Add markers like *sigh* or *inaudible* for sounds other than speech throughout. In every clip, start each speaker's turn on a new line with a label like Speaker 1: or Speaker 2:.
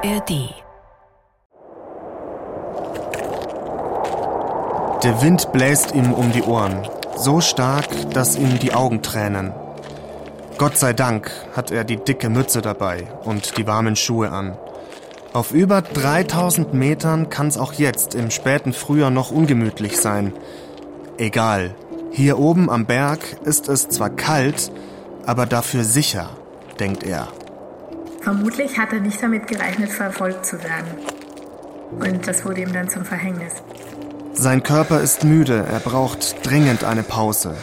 Speaker 1: ARD.
Speaker 2: Der Wind bläst ihm um die Ohren, so stark, dass ihm die Augen tränen. Gott sei Dank hat er die dicke Mütze dabei und die warmen Schuhe an. Auf über 3000 Metern kann es auch jetzt im späten Frühjahr noch ungemütlich sein. Egal, hier oben am Berg ist es zwar kalt, aber dafür sicher, denkt er.
Speaker 3: Vermutlich hat er nicht damit gerechnet, verfolgt zu werden. Und das wurde ihm dann zum Verhängnis.
Speaker 2: Sein Körper ist müde, er braucht dringend eine Pause.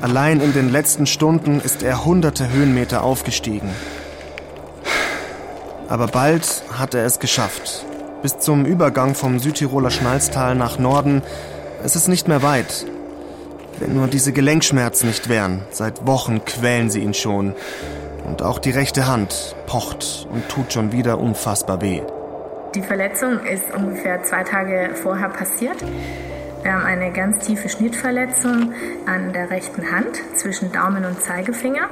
Speaker 2: Allein in den letzten Stunden ist er hunderte Höhenmeter aufgestiegen. Aber bald hat er es geschafft. Bis zum Übergang vom Südtiroler Schnalztal nach Norden ist es nicht mehr weit. Wenn nur diese Gelenkschmerzen nicht wären, seit Wochen quälen sie ihn schon. Und auch die rechte Hand pocht und tut schon wieder unfassbar weh.
Speaker 3: Die Verletzung ist ungefähr zwei Tage vorher passiert. Wir haben eine ganz tiefe Schnittverletzung an der rechten Hand zwischen Daumen und Zeigefinger.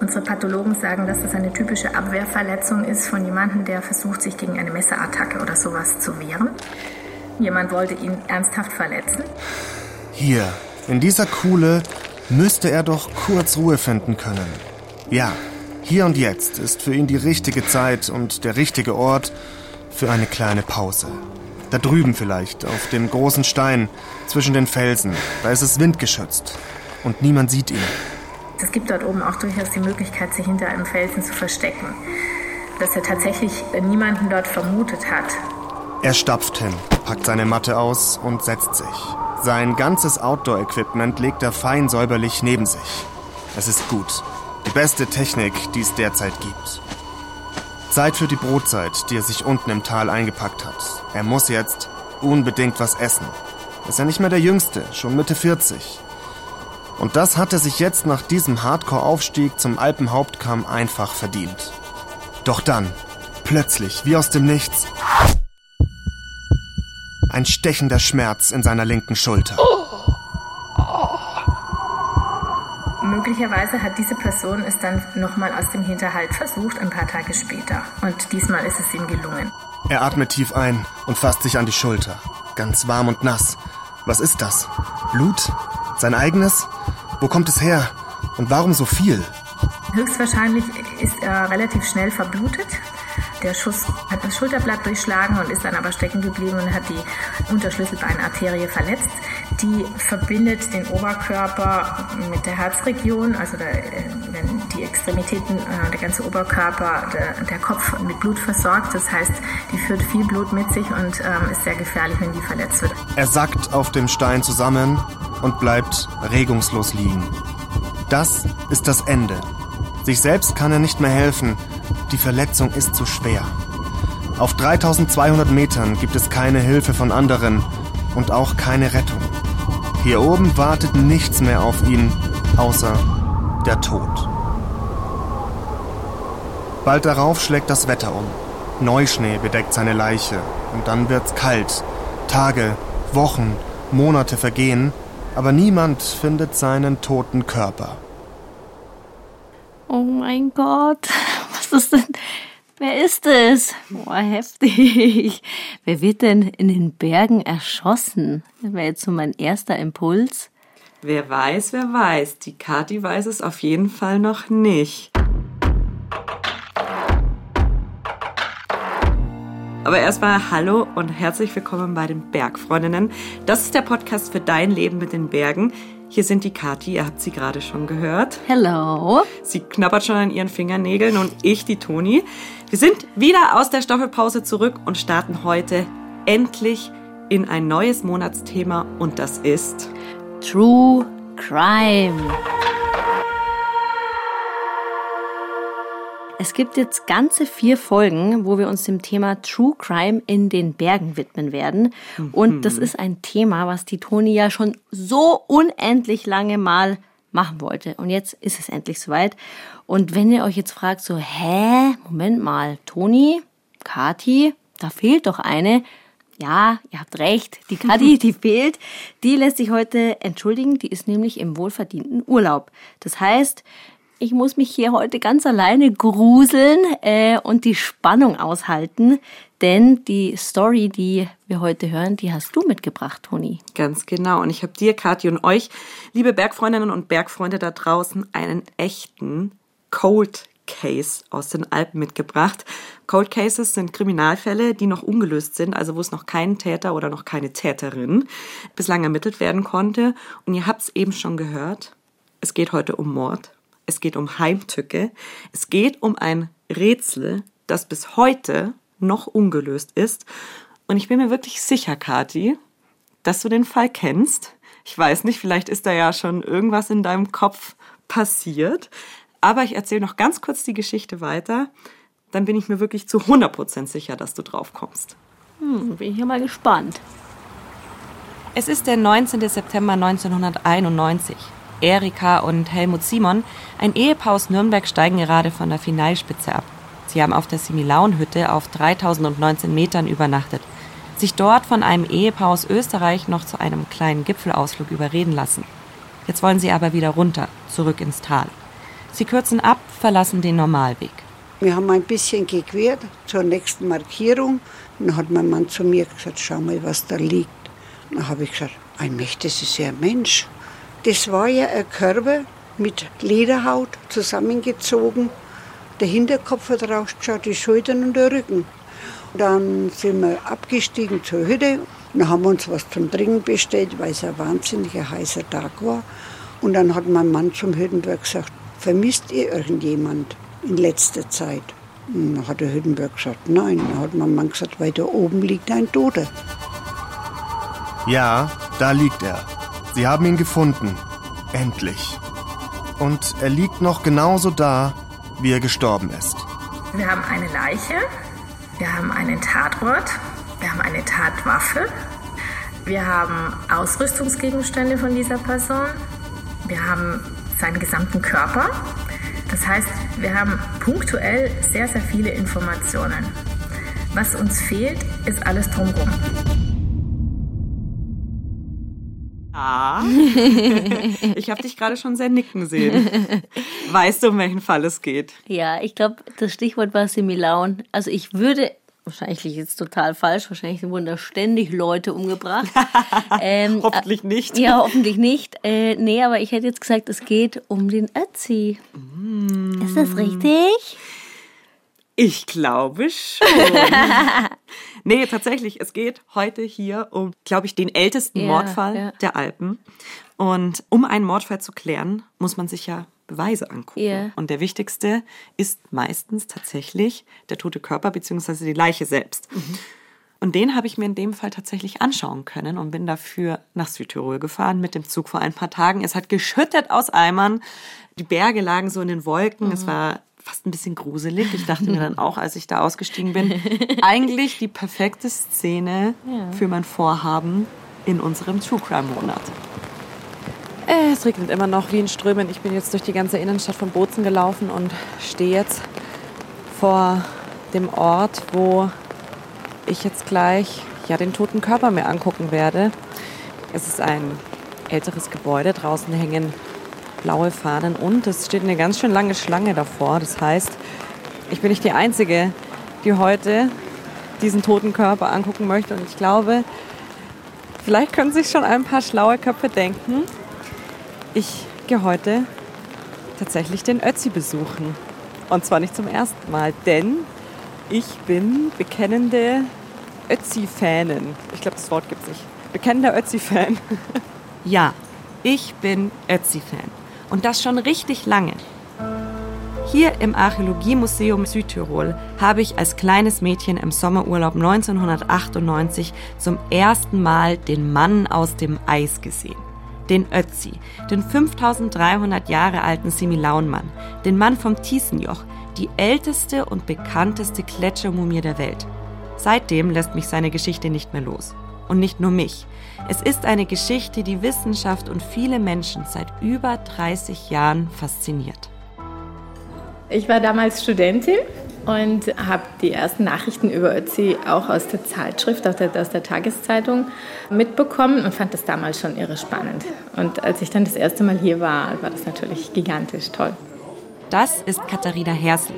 Speaker 3: Unsere Pathologen sagen, dass das eine typische Abwehrverletzung ist von jemandem, der versucht, sich gegen eine Messerattacke oder sowas zu wehren. Jemand wollte ihn ernsthaft verletzen.
Speaker 2: Hier, in dieser Kuhle, müsste er doch kurz Ruhe finden können. Ja, hier und jetzt ist für ihn die richtige Zeit und der richtige Ort für eine kleine Pause. Da drüben vielleicht, auf dem großen Stein zwischen den Felsen. Da ist es windgeschützt. Und niemand sieht ihn.
Speaker 3: Es gibt dort oben auch durchaus die Möglichkeit, sich hinter einem Felsen zu verstecken. Dass er tatsächlich niemanden dort vermutet hat.
Speaker 2: Er stapft hin, packt seine Matte aus und setzt sich. Sein ganzes Outdoor-Equipment legt er fein säuberlich neben sich. Es ist gut. Beste Technik, die es derzeit gibt. Zeit für die Brotzeit, die er sich unten im Tal eingepackt hat. Er muss jetzt unbedingt was essen. Ist er nicht mehr der Jüngste, schon Mitte 40. Und das hat er sich jetzt nach diesem Hardcore-Aufstieg zum Alpenhauptkamm einfach verdient. Doch dann, plötzlich, wie aus dem Nichts, ein stechender Schmerz in seiner linken Schulter.
Speaker 3: Möglicherweise hat diese Person es dann nochmal aus dem Hinterhalt versucht, ein paar Tage später. Und diesmal ist es ihm gelungen.
Speaker 2: Er atmet tief ein und fasst sich an die Schulter. Ganz warm und nass. Was ist das? Blut? Sein eigenes? Wo kommt es her? Und warum so viel?
Speaker 3: Höchstwahrscheinlich ist er relativ schnell verblutet. Der Schuss hat das Schulterblatt durchschlagen und ist dann aber stecken geblieben und hat die Unterschlüsselbeinarterie verletzt. Die verbindet den Oberkörper mit der Herzregion, also da, wenn die Extremitäten, äh, der ganze Oberkörper, der, der, Kopf mit Blut versorgt. Das heißt, die führt viel Blut mit sich und ähm, ist sehr gefährlich, wenn die verletzt wird.
Speaker 2: Er sackt auf dem Stein zusammen und bleibt regungslos liegen. Das ist das Ende. Sich selbst kann er nicht mehr helfen. Die Verletzung ist zu schwer. Auf 3200 Metern gibt es keine Hilfe von anderen und auch keine Rettung. Hier oben wartet nichts mehr auf ihn, außer der Tod. Bald darauf schlägt das Wetter um. Neuschnee bedeckt seine Leiche und dann wird's kalt. Tage, Wochen, Monate vergehen, aber niemand findet seinen toten Körper.
Speaker 4: Oh mein Gott, *laughs* was ist denn? Wer ist es? Boah, heftig. Wer wird denn in den Bergen erschossen? Das wäre jetzt so mein erster Impuls.
Speaker 5: Wer weiß, wer weiß. Die Kati weiß es auf jeden Fall noch nicht. Aber erstmal hallo und herzlich willkommen bei den Bergfreundinnen. Das ist der Podcast für dein Leben mit den Bergen. Hier sind die Kati, ihr habt sie gerade schon gehört.
Speaker 4: Hello.
Speaker 5: Sie knabbert schon an ihren Fingernägeln und ich, die Toni. Wir sind wieder aus der Staffelpause zurück und starten heute endlich in ein neues Monatsthema und das ist
Speaker 4: True Crime. Es gibt jetzt ganze vier Folgen, wo wir uns dem Thema True Crime in den Bergen widmen werden. Und das ist ein Thema, was die Toni ja schon so unendlich lange mal machen wollte. Und jetzt ist es endlich soweit. Und wenn ihr euch jetzt fragt, so, hä, Moment mal, Toni, Kati, da fehlt doch eine. Ja, ihr habt recht, die Kati, *laughs* die fehlt. Die lässt sich heute entschuldigen, die ist nämlich im wohlverdienten Urlaub. Das heißt, Ich muss mich hier heute ganz alleine gruseln äh, und die Spannung aushalten, denn die Story, die wir heute hören, die hast du mitgebracht, Toni.
Speaker 5: Ganz genau. Und ich habe dir, Kathi und euch, liebe Bergfreundinnen und Bergfreunde da draußen, einen echten Cold Case aus den Alpen mitgebracht. Cold Cases sind Kriminalfälle, die noch ungelöst sind, also wo es noch keinen Täter oder noch keine Täterin bislang ermittelt werden konnte. Und ihr habt es eben schon gehört, es geht heute um Mord, es geht um Heimtücke, es geht um ein Rätsel, das bis heute noch ungelöst ist. Und ich bin mir wirklich sicher, Kati, dass du den Fall kennst. Ich weiß nicht, vielleicht ist da ja schon irgendwas in deinem Kopf passiert. Aber ich erzähle noch ganz kurz die Geschichte weiter. Dann bin ich mir wirklich zu 100% sicher, dass du drauf kommst.
Speaker 4: Hm, bin ich ja mal gespannt.
Speaker 5: Es ist der 19. September 1991. Erika und Helmut Simon, ein Ehepaar aus Nürnberg, steigen gerade von der Finalspitze ab. Sie haben auf der Similaun-Hütte auf 3019 Metern übernachtet, sich dort von einem Ehepaar aus Österreich noch zu einem kleinen Gipfelausflug überreden lassen. Jetzt wollen sie aber wieder runter, zurück ins Tal. Sie kürzen ab, verlassen den Normalweg.
Speaker 6: Wir haben ein bisschen gequert zur nächsten Markierung. Dann hat mein Mann zu mir gesagt, schau mal, was da liegt. Dann habe ich gesagt, ein das ist ja ein Mensch. Das war ja ein Körper mit Lederhaut zusammengezogen. Der Hinterkopf hat rausgeschaut, die Schultern und der Rücken. Dann sind wir abgestiegen zur Hütte und haben uns was zum Trinken bestellt, weil es ein wahnsinniger heißer Tag war. Und dann hat mein Mann zum Hüttenberg gesagt, vermisst ihr irgendjemand in letzter Zeit? Und dann hat der Hüttenberg gesagt, nein. Dann hat mein Mann gesagt, weil da oben liegt ein Toter.
Speaker 2: Ja, da liegt er. Sie haben ihn gefunden. Endlich. Und er liegt noch genauso da, wie er gestorben ist.
Speaker 7: Wir haben eine Leiche, wir haben einen Tatort, wir haben eine Tatwaffe, wir haben Ausrüstungsgegenstände von dieser Person, wir haben seinen gesamten Körper. Das heißt, wir haben punktuell sehr, sehr viele Informationen. Was uns fehlt, ist alles drumherum. *laughs*
Speaker 5: Ich habe dich gerade schon sehr nicken sehen. Weißt du, um welchen Fall es geht?
Speaker 4: Ja, ich glaube, das Stichwort war Similaun. Also ich würde wahrscheinlich jetzt total falsch, wahrscheinlich wurden da ständig Leute umgebracht. *laughs*
Speaker 5: ähm, hoffentlich nicht.
Speaker 4: Ja, hoffentlich nicht. Äh, nee, aber ich hätte jetzt gesagt, es geht um den Ötzi. Mm. Ist das richtig?
Speaker 5: Ich glaube schon. *laughs* nee, tatsächlich, es geht heute hier um, glaube ich, den ältesten ja, Mordfall ja. der Alpen. Und um einen Mordfall zu klären, muss man sich ja Beweise angucken. Yeah. Und der wichtigste ist meistens tatsächlich der tote Körper bzw. die Leiche selbst. Mhm. Und den habe ich mir in dem Fall tatsächlich anschauen können und bin dafür nach Südtirol gefahren mit dem Zug vor ein paar Tagen. Es hat geschüttet aus Eimern. Die Berge lagen so in den Wolken. Mhm. Es war fast ein bisschen gruselig. Ich dachte mir dann auch, als ich da ausgestiegen bin, *laughs* eigentlich die perfekte Szene ja. für mein Vorhaben in unserem True Crime Monat. Es regnet immer noch wie in Strömen. Ich bin jetzt durch die ganze Innenstadt von Bozen gelaufen und stehe jetzt vor dem Ort, wo ich jetzt gleich ja, den toten Körper mir angucken werde. Es ist ein älteres Gebäude. Draußen hängen blaue Fahnen und es steht eine ganz schön lange Schlange davor. Das heißt, ich bin nicht die Einzige, die heute diesen toten Körper angucken möchte. Und ich glaube, vielleicht können sich schon ein paar schlaue Köpfe denken, ich gehe heute tatsächlich den Ötzi besuchen. Und zwar nicht zum ersten Mal, denn ich bin bekennende Ötzi-Fanin. Ich glaube, das Wort gibt es nicht. Bekennender Ötzi-Fan. *laughs* ja, ich bin Ötzi-Fan. Und das schon richtig lange. Hier im Archäologiemuseum Südtirol habe ich als kleines Mädchen im Sommerurlaub 1998 zum ersten Mal den Mann aus dem Eis gesehen den Ötzi, den 5300 Jahre alten Similaunmann, den Mann vom Tiesenjoch, die älteste und bekannteste Gletschermumie der Welt. Seitdem lässt mich seine Geschichte nicht mehr los. Und nicht nur mich. Es ist eine Geschichte, die Wissenschaft und viele Menschen seit über 30 Jahren fasziniert.
Speaker 3: Ich war damals Studentin und habe die ersten Nachrichten über Ötzi auch aus der Zeitschrift, aus der, aus der, Tageszeitung mitbekommen und fand das damals schon irre spannend. Und als ich dann das erste Mal hier war, war das natürlich gigantisch toll.
Speaker 5: Das ist Katharina Hersel.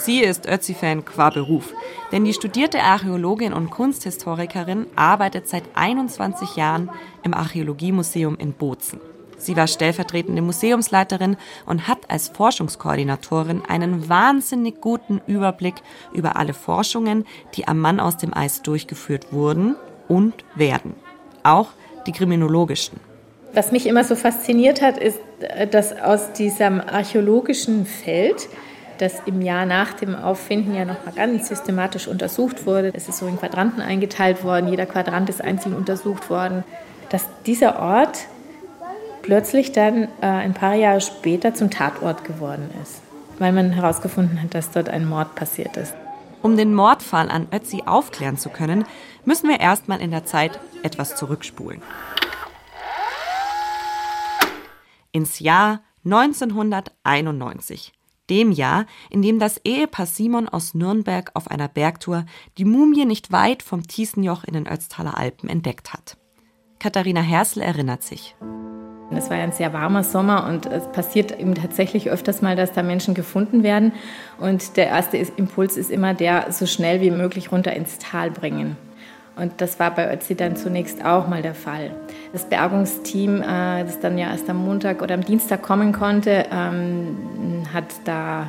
Speaker 5: Sie ist Ötzi-Fan qua Beruf, denn die studierte Archäologin und Kunsthistorikerin arbeitet seit 21 Jahren im Archäologiemuseum in Bozen. Sie war stellvertretende Museumsleiterin und hat als Forschungskoordinatorin einen wahnsinnig guten Überblick über alle Forschungen, die am Mann aus dem Eis durchgeführt wurden und werden. Auch die kriminologischen.
Speaker 3: Was mich immer so fasziniert hat, ist, dass aus diesem archäologischen Feld, das im Jahr nach dem Auffinden ja nochmal ganz systematisch untersucht wurde, es ist so in Quadranten eingeteilt worden, jeder Quadrant ist einzeln untersucht worden, dass dieser Ort plötzlich dann äh, ein paar Jahre später zum Tatort geworden ist, weil man herausgefunden hat, dass dort ein Mord passiert ist.
Speaker 5: Um den Mordfall an Ötzi aufklären zu können, müssen wir erstmal in der Zeit etwas zurückspulen. Ins Jahr 1991, dem Jahr, in dem das Ehepaar Simon aus Nürnberg auf einer Bergtour die Mumie nicht weit vom Tiesenjoch in den Ötztaler Alpen entdeckt hat. Katharina Hersel erinnert sich.
Speaker 3: Es war ja ein sehr warmer Sommer und es passiert eben tatsächlich öfters mal, dass da Menschen gefunden werden. Und der erste Impuls ist immer der, so schnell wie möglich runter ins Tal bringen. Und das war bei Ötzi dann zunächst auch mal der Fall. Das Bergungsteam, äh, das dann ja erst am Montag oder am Dienstag kommen konnte, ähm, hat da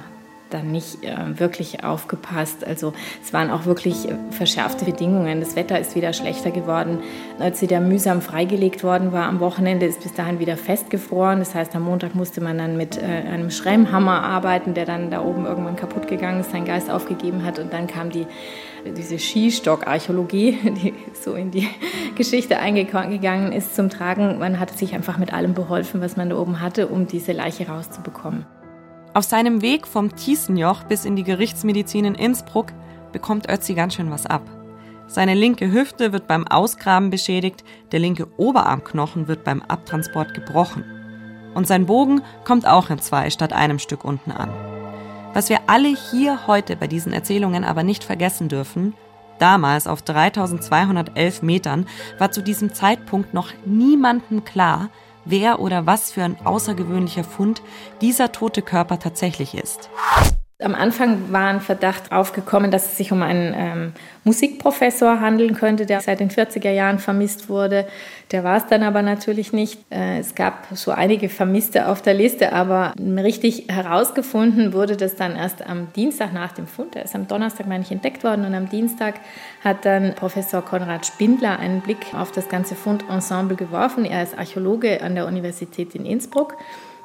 Speaker 3: dann nicht äh, wirklich aufgepasst. Also es waren auch wirklich verschärfte Bedingungen. Das Wetter ist wieder schlechter geworden. Sie da mühsam freigelegt worden war am Wochenende, ist bis dahin wieder festgefroren. Das heißt, am Montag musste man dann mit äh, einem Schrämhammer arbeiten, der dann da oben irgendwann kaputt gegangen ist, seinen Geist aufgegeben hat. Und dann kam die diese Skistock-Archäologie, die so in die *laughs* Geschichte eingegangen ist, zum Tragen. Man hat sich einfach mit allem beholfen, was man da oben hatte, um diese Leiche rauszubekommen.
Speaker 5: Auf seinem Weg vom Tiesenjoch bis in die Gerichtsmedizin in Innsbruck bekommt Ötzi ganz schön was ab. Seine linke Hüfte wird beim Ausgraben beschädigt, der linke Oberarmknochen wird beim Abtransport gebrochen. Und sein Bogen kommt auch in zwei statt einem Stück unten an. Was wir alle hier heute bei diesen Erzählungen aber nicht vergessen dürfen, damals auf 3211 Metern war zu diesem Zeitpunkt noch niemandem klar, wer oder was für ein außergewöhnlicher Fund dieser tote Körper tatsächlich ist.
Speaker 3: Am Anfang war ein Verdacht aufgekommen, dass es sich um einen ähm, Musikprofessor handeln könnte, der seit den 40er Jahren vermisst wurde. Der war es dann aber natürlich nicht. Äh, es gab so einige Vermisste auf der Liste, aber richtig herausgefunden wurde das dann erst am Dienstag nach dem Fund. Er ist am Donnerstag, meine ich, entdeckt worden und am Dienstag hat dann Professor Konrad Spindler einen Blick auf das ganze Fundensemble geworfen. Er ist Archäologe an der Universität in Innsbruck.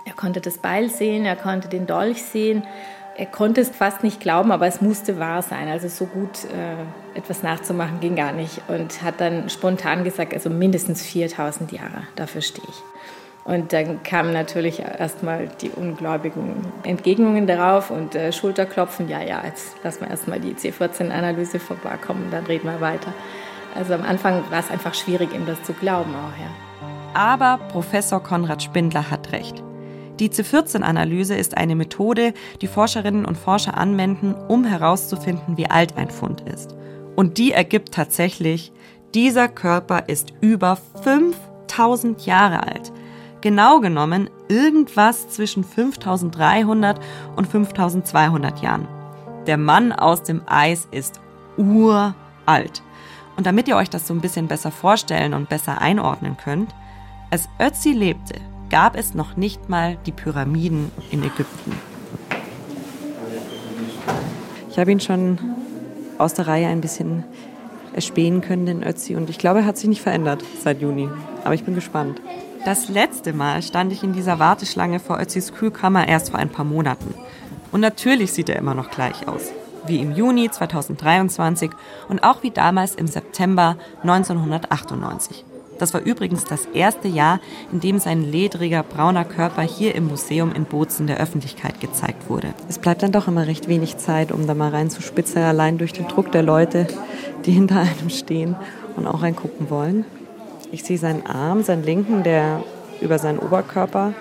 Speaker 3: Er konnte das Beil sehen, er konnte den Dolch sehen er konnte es fast nicht glauben, aber es musste wahr sein. Also so gut äh, etwas nachzumachen ging gar nicht. Und hat dann spontan gesagt, also mindestens 4000 Jahre, dafür stehe ich. Und dann kamen natürlich erstmal die ungläubigen Entgegnungen darauf und äh, Schulterklopfen. Ja, ja, jetzt lassen wir erstmal die C14-Analyse vorbeikommen, dann reden wir weiter. Also am Anfang war es einfach schwierig, ihm das zu glauben auch, ja.
Speaker 5: Aber Professor Konrad Spindler hat recht. Die C14-Analyse ist eine Methode, die Forscherinnen und Forscher anwenden, um herauszufinden, wie alt ein Fund ist. Und die ergibt tatsächlich, dieser Körper ist über 5000 Jahre alt. Genau genommen irgendwas zwischen 5300 und 5200 Jahren. Der Mann aus dem Eis ist uralt. Und damit ihr euch das so ein bisschen besser vorstellen und besser einordnen könnt, als Ötzi lebte, gab es noch nicht mal die Pyramiden in Ägypten. Ich habe ihn schon aus der Reihe ein bisschen erspähen können, den Ötzi, und ich glaube, er hat sich nicht verändert seit Juni. Aber ich bin gespannt. Das letzte Mal stand ich in dieser Warteschlange vor Ötzis Kühlkammer erst vor ein paar Monaten. Und natürlich sieht er immer noch gleich aus. Wie im Juni 2023 und auch wie damals im September 1998. Das war übrigens das erste Jahr, in dem sein ledriger brauner Körper hier im Museum in Bozen der Öffentlichkeit gezeigt wurde. Es bleibt dann doch immer recht wenig Zeit, um da mal reinzuspitzen, allein durch den Druck der Leute, die *laughs* hinter einem stehen und auch reingucken wollen. Ich sehe seinen Arm, seinen linken, der über seinen Oberkörper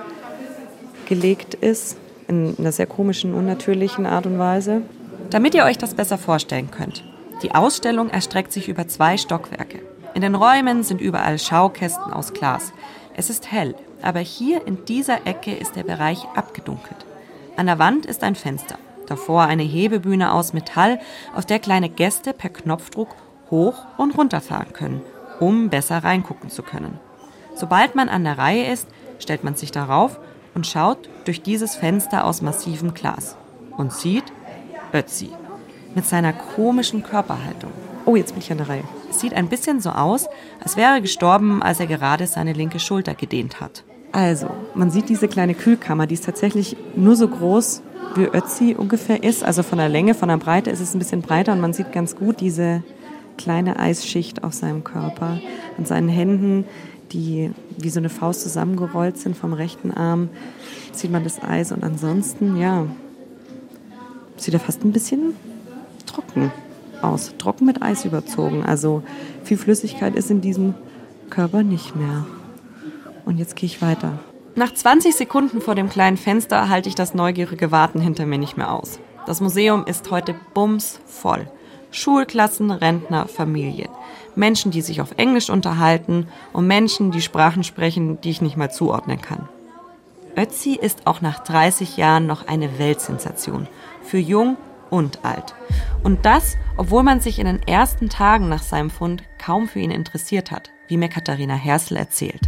Speaker 5: gelegt ist, in einer sehr komischen, unnatürlichen Art und Weise. Damit ihr euch das besser vorstellen könnt. Die Ausstellung erstreckt sich über zwei Stockwerke. In den Räumen sind überall Schaukästen aus Glas. Es ist hell, aber hier in dieser Ecke ist der Bereich abgedunkelt. An der Wand ist ein Fenster. Davor eine Hebebühne aus Metall, auf der kleine Gäste per Knopfdruck hoch und runter fahren können, um besser reingucken zu können. Sobald man an der Reihe ist, stellt man sich darauf und schaut durch dieses Fenster aus massivem Glas und sieht Ötzi mit seiner komischen Körperhaltung. Oh, jetzt bin ich an der Reihe. Es sieht ein bisschen so aus, als wäre er gestorben, als er gerade seine linke Schulter gedehnt hat. Also, man sieht diese kleine Kühlkammer, die ist tatsächlich nur so groß, wie Ötzi ungefähr ist. Also von der Länge, von der Breite ist es ein bisschen breiter und man sieht ganz gut diese kleine Eisschicht auf seinem Körper. An seinen Händen, die wie so eine Faust zusammengerollt sind vom rechten Arm, sieht man das Eis. Und ansonsten, ja, sieht er fast ein bisschen trocken aus. Trocken mit Eis überzogen. Also viel Flüssigkeit ist in diesem Körper nicht mehr. Und jetzt gehe ich weiter. Nach 20 Sekunden vor dem kleinen Fenster halte ich das neugierige Warten hinter mir nicht mehr aus. Das Museum ist heute bumsvoll. Schulklassen, Rentner, Familie. Menschen, die sich auf Englisch unterhalten und Menschen, die Sprachen sprechen, die ich nicht mal zuordnen kann. Ötzi ist auch nach 30 Jahren noch eine Weltsensation. Für jung und alt. Und das, obwohl man sich in den ersten Tagen nach seinem Fund kaum für ihn interessiert hat, wie mir Katharina Hersel erzählt.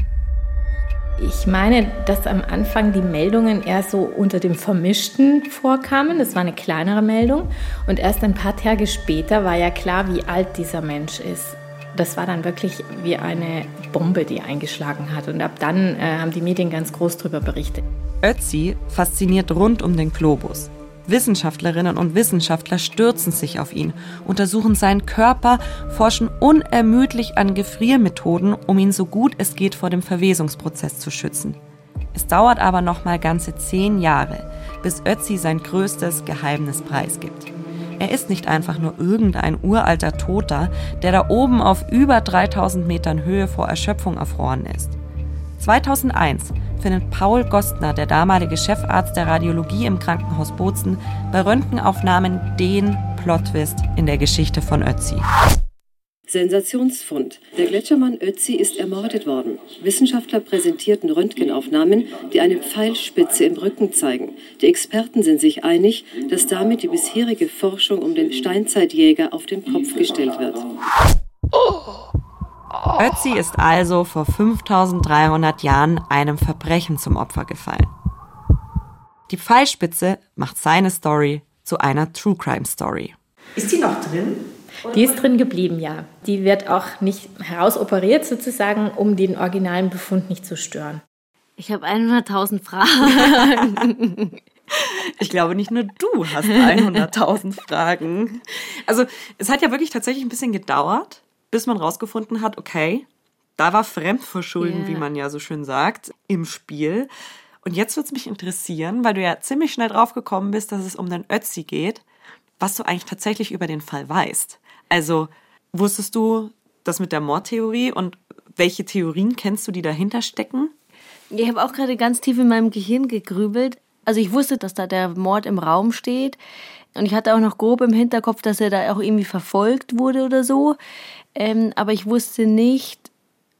Speaker 3: Ich meine, dass am Anfang die Meldungen eher so unter dem Vermischten vorkamen. Das war eine kleinere Meldung. Und erst ein paar Tage später war ja klar, wie alt dieser Mensch ist. Das war dann wirklich wie eine Bombe, die eingeschlagen hat. Und ab dann äh, haben die Medien ganz groß darüber berichtet.
Speaker 5: Ötzi fasziniert rund um den Globus. Wissenschaftlerinnen und Wissenschaftler stürzen sich auf ihn, untersuchen seinen Körper, forschen unermüdlich an Gefriermethoden, um ihn so gut es geht vor dem Verwesungsprozess zu schützen. Es dauert aber noch mal ganze zehn Jahre, bis Ötzi sein größtes Geheimnis preisgibt. Er ist nicht einfach nur irgendein uralter Toter, der da oben auf über 3000 Metern Höhe vor Erschöpfung erfroren ist. 2001 findet Paul Gostner, der damalige Chefarzt der Radiologie im Krankenhaus Bozen, bei Röntgenaufnahmen den Plotwist in der Geschichte von Ötzi.
Speaker 8: Sensationsfund. Der Gletschermann Ötzi ist ermordet worden. Wissenschaftler präsentierten Röntgenaufnahmen, die eine Pfeilspitze im Rücken zeigen. Die Experten sind sich einig, dass damit die bisherige Forschung um den Steinzeitjäger auf den Kopf gestellt wird.
Speaker 5: Ötzi ist also vor 5300 Jahren einem Verbrechen zum Opfer gefallen. Die Pfeilspitze macht seine Story zu einer True Crime Story.
Speaker 3: Ist die noch drin? Die ist drin geblieben, ja. Die wird auch nicht herausoperiert sozusagen, um den originalen Befund nicht zu stören.
Speaker 4: Ich habe 100.000 Fragen. *laughs*
Speaker 5: Ich glaube, nicht nur du hast 100.000 Fragen. Also, es hat ja wirklich tatsächlich ein bisschen gedauert, bis man rausgefunden hat, okay, da war Fremdverschulden, yeah. wie man ja so schön sagt, im Spiel. Und jetzt würde es mich interessieren, weil du ja ziemlich schnell drauf gekommen bist, dass es um den Ötzi geht, was du eigentlich tatsächlich über den Fall weißt. Also wusstest du das mit der Mordtheorie und welche Theorien kennst du, die dahinter stecken?
Speaker 4: Ich habe auch gerade ganz tief in meinem Gehirn gegrübelt. Also ich wusste, dass da der Mord im Raum steht. Und ich hatte auch noch grob im Hinterkopf, dass er da auch irgendwie verfolgt wurde oder so. Ähm, aber ich wusste nicht,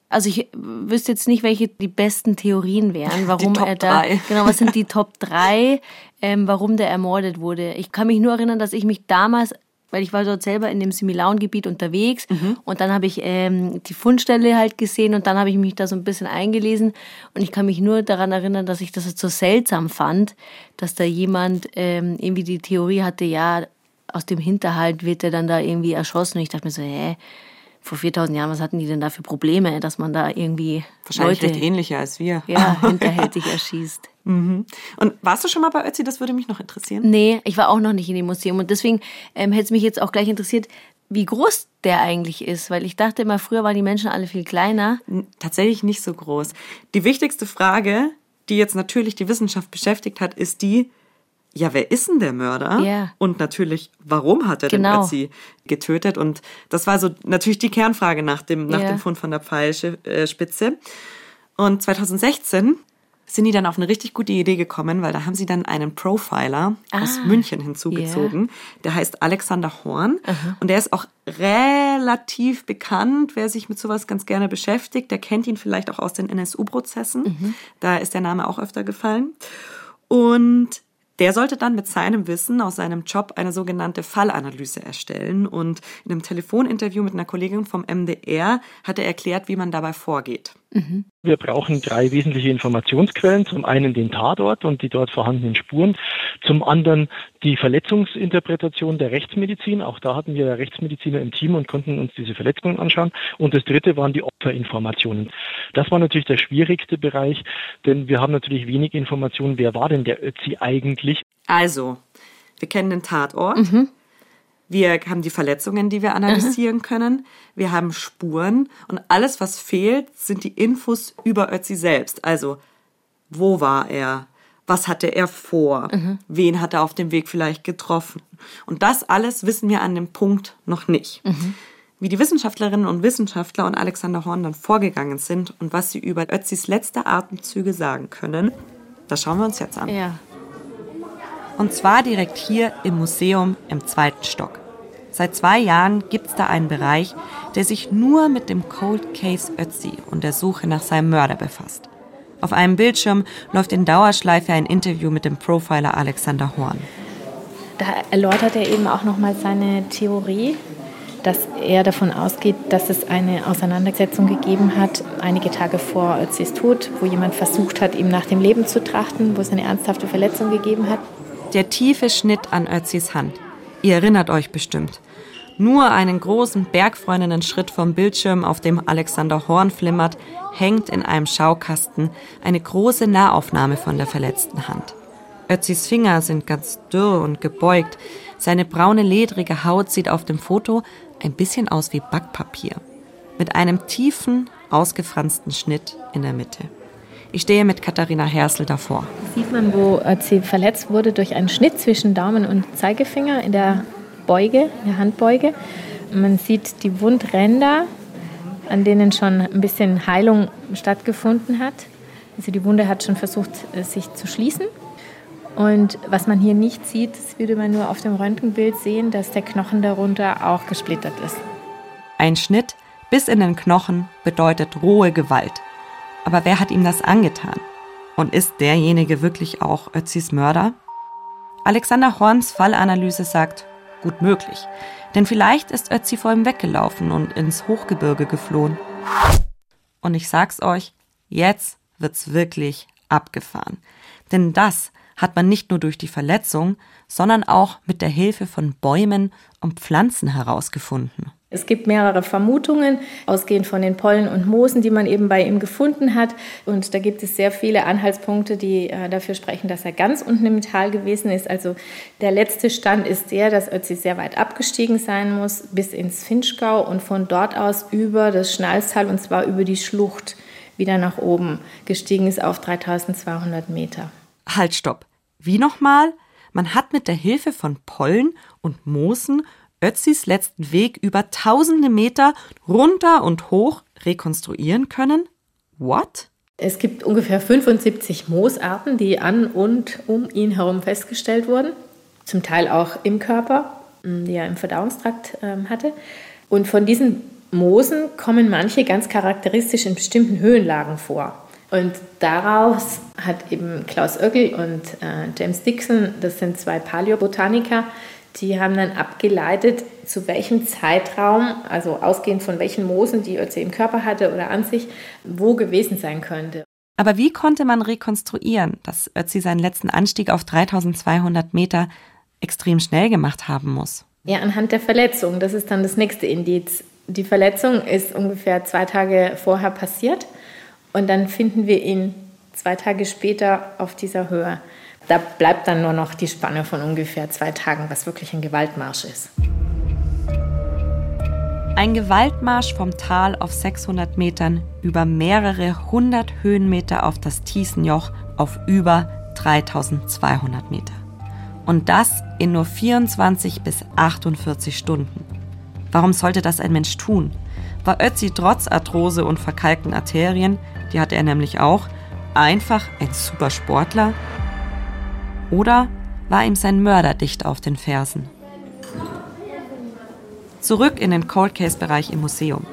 Speaker 4: also ich wüsste jetzt nicht, welche die besten Theorien wären, *laughs* warum er da. Drei. Genau, was sind die Top 3, ähm, warum der ermordet wurde. Ich kann mich nur erinnern, dass ich mich damals, weil ich war dort selber in dem Similaun-Gebiet unterwegs mhm. und dann habe ich ähm, die Fundstelle halt gesehen und dann habe ich mich da so ein bisschen eingelesen und ich kann mich nur daran erinnern, dass ich das so seltsam fand, dass da jemand ähm, irgendwie die Theorie hatte, ja, aus dem Hinterhalt wird er dann da irgendwie erschossen und ich dachte mir so, hä, vor 4000 Jahren, was hatten die denn da für Probleme, dass man da irgendwie
Speaker 5: Wahrscheinlich Leute, recht ähnlicher als wir.
Speaker 4: Ja, *laughs* hinterhältig erschießt.
Speaker 5: Mhm. Und warst du schon mal bei Ötzi? Das würde mich noch interessieren.
Speaker 4: Nee, ich war auch noch nicht in dem Museum und deswegen ähm, hätte es mich jetzt auch gleich interessiert, wie groß der eigentlich ist, weil ich dachte immer, früher waren die Menschen alle viel kleiner.
Speaker 5: Tatsächlich nicht so groß. Die wichtigste Frage, die jetzt natürlich die Wissenschaft beschäftigt hat, ist die, ja, wer ist denn der Mörder?
Speaker 4: Yeah.
Speaker 5: Und natürlich, warum hat er genau. den Ötzi getötet? Und das war so natürlich die Kernfrage nach dem, nach yeah. dem Fund von der Pfeilspitze. Und 2016 sind die dann auf eine richtig gute Idee gekommen, weil da haben sie dann einen Profiler ah, aus München hinzugezogen. Yeah. Der heißt Alexander Horn uh und der ist auch relativ bekannt, wer sich mit sowas ganz gerne beschäftigt. Der kennt ihn vielleicht auch aus den NSU-Prozessen. Mhm. Da ist der Name auch öfter gefallen. Und Der sollte dann mit seinem Wissen aus seinem Job eine sogenannte Fallanalyse erstellen. Und in einem Telefoninterview mit einer Kollegin vom MDR hat er erklärt, wie man dabei vorgeht.
Speaker 9: Mhm. Wir brauchen drei wesentliche Informationsquellen. Zum einen den Tatort und die dort vorhandenen Spuren. Zum anderen die Verletzungsinterpretation der Rechtsmedizin. Auch da hatten wir Rechtsmediziner im Team und konnten uns diese Verletzungen anschauen. Und das dritte waren die Opferinformationen. Das war natürlich der schwierigste Bereich, denn wir haben natürlich wenig Informationen, wer war denn der Ötzi eigentlich.
Speaker 5: Also, wir kennen den Tatort. Mhm. Wir haben die Verletzungen, die wir analysieren können. Wir haben Spuren. Und alles, was fehlt, sind die Infos über Ötzi selbst. Also, wo war er? Was hatte er vor? Mhm. Wen hat er auf dem Weg vielleicht getroffen? Und das alles wissen wir an dem Punkt noch nicht. Mhm. Wie die Wissenschaftlerinnen und Wissenschaftler und Alexander Horn dann vorgegangen sind und was sie über Ötzis letzte Atemzüge sagen können, das schauen wir uns jetzt an. Ja. Und zwar direkt hier im Museum im zweiten Stock. Seit zwei Jahren gibt es da einen Bereich, der sich nur mit dem Cold Case Ötzi und der Suche nach seinem Mörder befasst. Auf einem Bildschirm läuft in Dauerschleife ein Interview mit dem Profiler Alexander Horn.
Speaker 3: Da erläutert er eben auch nochmal seine Theorie, dass er davon ausgeht, dass es eine Auseinandersetzung gegeben hat, einige Tage vor Özis Tod, wo jemand versucht hat, ihm nach dem Leben zu trachten, wo es eine ernsthafte Verletzung gegeben hat.
Speaker 5: Der tiefe Schnitt an Özis Hand. Ihr erinnert euch bestimmt. Nur einen großen bergfreundenden Schritt vom Bildschirm, auf dem Alexander Horn flimmert, hängt in einem Schaukasten eine große Nahaufnahme von der verletzten Hand. Ötzis Finger sind ganz dürr und gebeugt. Seine braune, ledrige Haut sieht auf dem Foto ein bisschen aus wie Backpapier. Mit einem tiefen, ausgefransten Schnitt in der Mitte. Ich stehe mit Katharina Hersel davor.
Speaker 3: Sieht man, wo sie verletzt wurde durch einen Schnitt zwischen Daumen und Zeigefinger in der Beuge, der Handbeuge. Man sieht die Wundränder, an denen schon ein bisschen Heilung stattgefunden hat. Also die Wunde hat schon versucht, äh, sich zu schließen. Und was man hier nicht sieht, das würde man nur auf dem Röntgenbild sehen, dass der Knochen darunter auch gesplittert ist.
Speaker 5: Ein Schnitt bis in den Knochen bedeutet rohe Gewalt. Aber wer hat ihm das angetan? Und ist derjenige wirklich auch Ötzis Mörder? Alexander Horns Fallanalyse sagt, gut möglich. Denn vielleicht ist Ötzi vor ihm weggelaufen und ins Hochgebirge geflohen. Und ich sag's euch, jetzt wird's wirklich abgefahren. Denn das hat man nicht nur durch die Verletzung, sondern auch mit der Hilfe von Bäumen und Pflanzen herausgefunden.
Speaker 3: Es gibt mehrere Vermutungen, ausgehend von den Pollen und Moosen, die man eben bei ihm gefunden hat. Und da gibt es sehr viele Anhaltspunkte, die äh, dafür sprechen, dass er ganz unten im Tal gewesen ist. Also der letzte Stand ist der, dass Ötzi sehr weit abgestiegen sein muss, bis ins Finchgau und von dort aus über das Schnalztal und zwar über die Schlucht wieder nach oben gestiegen ist auf 3200 Meter.
Speaker 5: Halt, stopp. Wie nochmal? Man hat mit der Hilfe von Pollen und Moosen Ötzis letzten Weg über tausende Meter runter und hoch rekonstruieren können? What?
Speaker 3: Es gibt ungefähr 75 Moosarten, die an und um ihn herum festgestellt wurden. Zum Teil auch im Körper, die er im Verdauungstrakt ähm, hatte. Und von diesen Moosen kommen manche ganz charakteristisch in bestimmten Höhenlagen vor. Und daraus hat eben Klaus Oeggl und äh, James Dixon, das sind zwei Paläobotaniker, die haben dann abgeleitet, zu welchem Zeitraum, also ausgehend von welchen Moosen die Ötzi im Körper hatte oder an sich, wo gewesen sein könnte.
Speaker 5: Aber wie konnte man rekonstruieren, dass Ötzi seinen letzten Anstieg auf 3200 Meter extrem schnell gemacht haben muss?
Speaker 3: Ja, anhand der Verletzung. Das ist dann das nächste Indiz. Die Verletzung ist ungefähr zwei Tage vorher passiert und dann finden wir ihn zwei Tage später auf dieser Höhe. Da bleibt dann nur noch die Spanne von ungefähr zwei Tagen, was wirklich ein Gewaltmarsch ist.
Speaker 5: Ein Gewaltmarsch vom Tal auf 600 Metern über mehrere hundert Höhenmeter auf das Tiesenjoch auf über 3200 Meter. Und das in nur 24 bis 48 Stunden. Warum sollte das ein Mensch tun? War Ötzi trotz Arthrose und verkalkten Arterien, die hatte er nämlich auch, einfach ein super Sportler, oder war ihm sein Mörder dicht auf den Fersen? Zurück in den Cold Case Bereich im Museum.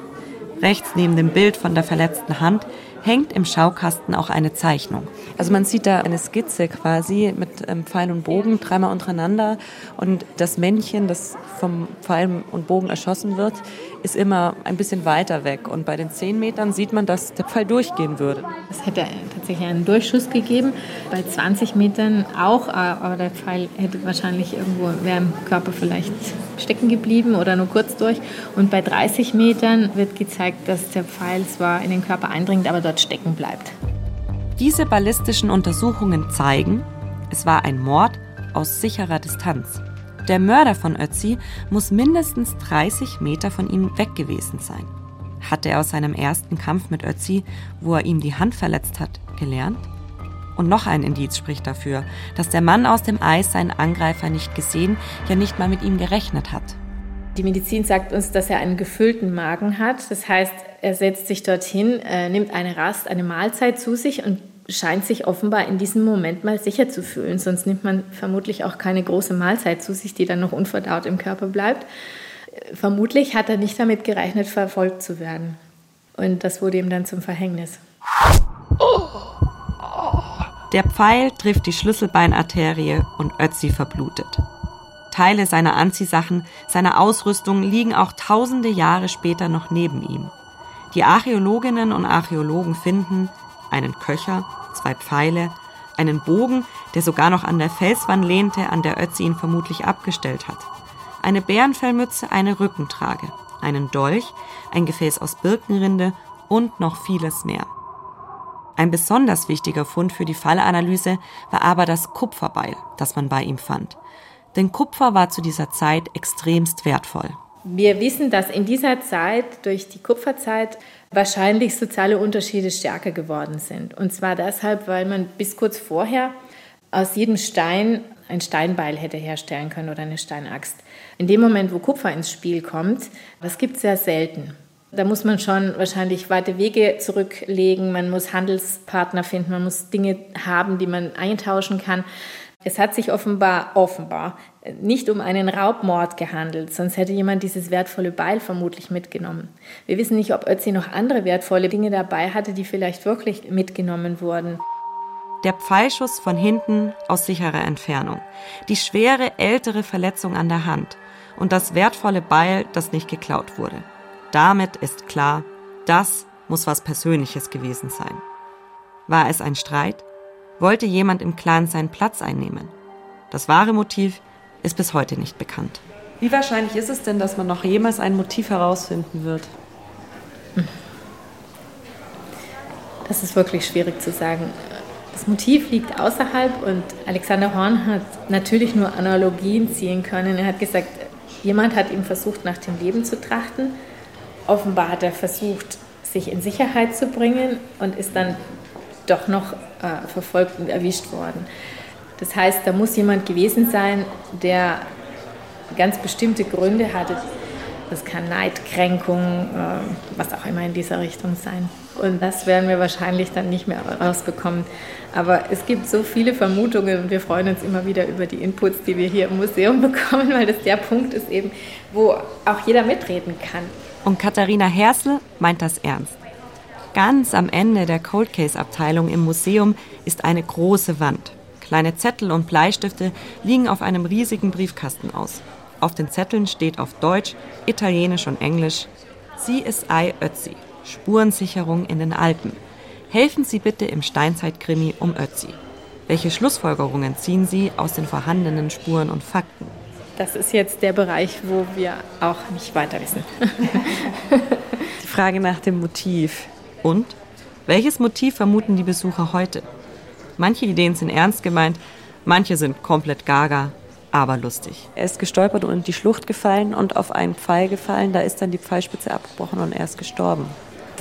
Speaker 5: Rechts neben dem Bild von der verletzten Hand hängt im Schaukasten auch eine Zeichnung. Also man sieht da eine Skizze quasi mit ähm, Pfeil und Bogen dreimal untereinander und das Männchen, das vom Pfeil und Bogen erschossen wird, ist immer ein bisschen weiter weg. Und bei den 10 Metern sieht man, dass der Pfeil durchgehen würde.
Speaker 3: Es hätte tatsächlich einen Durchschuss gegeben. Bei 20 Metern auch, aber der Pfeil hätte wahrscheinlich irgendwo, wäre im Körper vielleicht stecken geblieben oder nur kurz durch. Und bei 30 Metern wird gezeigt, dass der Pfeil zwar in den Körper eindringt, aber dort stecken bleibt.
Speaker 5: Diese ballistischen Untersuchungen zeigen, es war ein Mord aus sicherer Distanz. Der Mörder von Ötzi muss mindestens 30 Meter von ihm weg gewesen sein. Hatte er aus seinem ersten Kampf mit Ötzi, wo er ihm die Hand verletzt hat, gelernt? Und noch ein Indiz spricht dafür, dass der Mann aus dem Eis seinen Angreifer nicht gesehen, ja nicht mal mit ihm gerechnet hat.
Speaker 3: Die Medizin sagt uns, dass er einen gefüllten Magen hat. Das heißt, er setzt sich dorthin, äh, nimmt eine Rast, eine Mahlzeit zu sich und scheint sich offenbar in diesem Moment mal sicher zu fühlen. Sonst nimmt man vermutlich auch keine große Mahlzeit zu sich, die dann noch unverdaut im Körper bleibt. Vermutlich hat er nicht damit gerechnet, verfolgt zu werden. Und das wurde ihm dann zum Verhängnis.
Speaker 5: Der Pfeil trifft die Schlüsselbeinarterie und Ötzi verblutet. Teile seiner Anziehsachen, seiner Ausrüstung liegen auch tausende Jahre später noch neben ihm. Die Archäologinnen und Archäologen finden, einen Köcher, zwei Pfeile, einen Bogen, der sogar noch an der Felswand lehnte, an der Ötzi ihn vermutlich abgestellt hat, eine Bärenfellmütze, eine Rückentrage, einen Dolch, ein Gefäß aus Birkenrinde und noch vieles mehr. Ein besonders wichtiger Fund für die Fallanalyse war aber das Kupferbeil, das man bei ihm fand. Denn Kupfer war zu dieser Zeit extremst wertvoll.
Speaker 3: Wir wissen, dass in dieser Zeit, durch die Kupferzeit, wahrscheinlich soziale Unterschiede stärker geworden sind. Und zwar deshalb, weil man bis kurz vorher aus jedem Stein ein Steinbeil hätte herstellen können oder eine Steinaxt. In dem Moment, wo Kupfer ins Spiel kommt, das gibt es sehr selten. Da muss man schon wahrscheinlich weite Wege zurücklegen, man muss Handelspartner finden, man muss Dinge haben, die man eintauschen kann. Es hat sich offenbar, offenbar nicht um einen Raubmord gehandelt, sonst hätte jemand dieses wertvolle Beil vermutlich mitgenommen. Wir wissen nicht, ob Ötzi noch andere wertvolle Dinge dabei hatte, die vielleicht wirklich mitgenommen wurden.
Speaker 5: Der Pfeilschuss von hinten aus sicherer Entfernung, die schwere ältere Verletzung an der Hand und das wertvolle Beil, das nicht geklaut wurde. Damit ist klar, das muss was Persönliches gewesen sein. War es ein Streit? Wollte jemand im Clan seinen Platz einnehmen? Das wahre Motiv ist bis heute nicht bekannt. Wie wahrscheinlich ist es denn, dass man noch jemals ein Motiv herausfinden wird?
Speaker 3: Das ist wirklich schwierig zu sagen. Das Motiv liegt außerhalb und Alexander Horn hat natürlich nur Analogien ziehen können. Er hat gesagt, jemand hat ihm versucht, nach dem Leben zu trachten. Offenbar hat er versucht, sich in Sicherheit zu bringen und ist dann doch noch äh, verfolgt und erwischt worden. Das heißt, da muss jemand gewesen sein, der ganz bestimmte Gründe hatte. Das kann Neid, Kränkung, äh, was auch immer in dieser Richtung sein. Und das werden wir wahrscheinlich dann nicht mehr rausbekommen. Aber es gibt so viele Vermutungen und wir freuen uns immer wieder über die Inputs, die wir hier im Museum *laughs* bekommen, weil das der Punkt ist eben, wo auch jeder mitreden kann.
Speaker 5: Und Katharina Hersel meint das ernst. Ganz am Ende der Cold Case Abteilung im Museum ist eine große Wand. Kleine Zettel und Bleistifte liegen auf einem riesigen Briefkasten aus. Auf den Zetteln steht auf Deutsch, Italienisch und Englisch CSI Ötzi, Spurensicherung in den Alpen. Helfen Sie bitte im Steinzeitkrimi um Ötzi. Welche Schlussfolgerungen ziehen Sie aus den vorhandenen Spuren und Fakten?
Speaker 3: Das ist jetzt der Bereich, wo wir auch nicht weiter wissen. *laughs*
Speaker 5: Die Frage nach dem Motiv. Und? Welches Motiv vermuten die Besucher heute? Manche Ideen sind ernst gemeint, manche sind komplett gaga, aber lustig. Er ist gestolpert und in die Schlucht gefallen und auf einen Pfeil gefallen. Da ist dann die Pfeilspitze abgebrochen und er ist gestorben.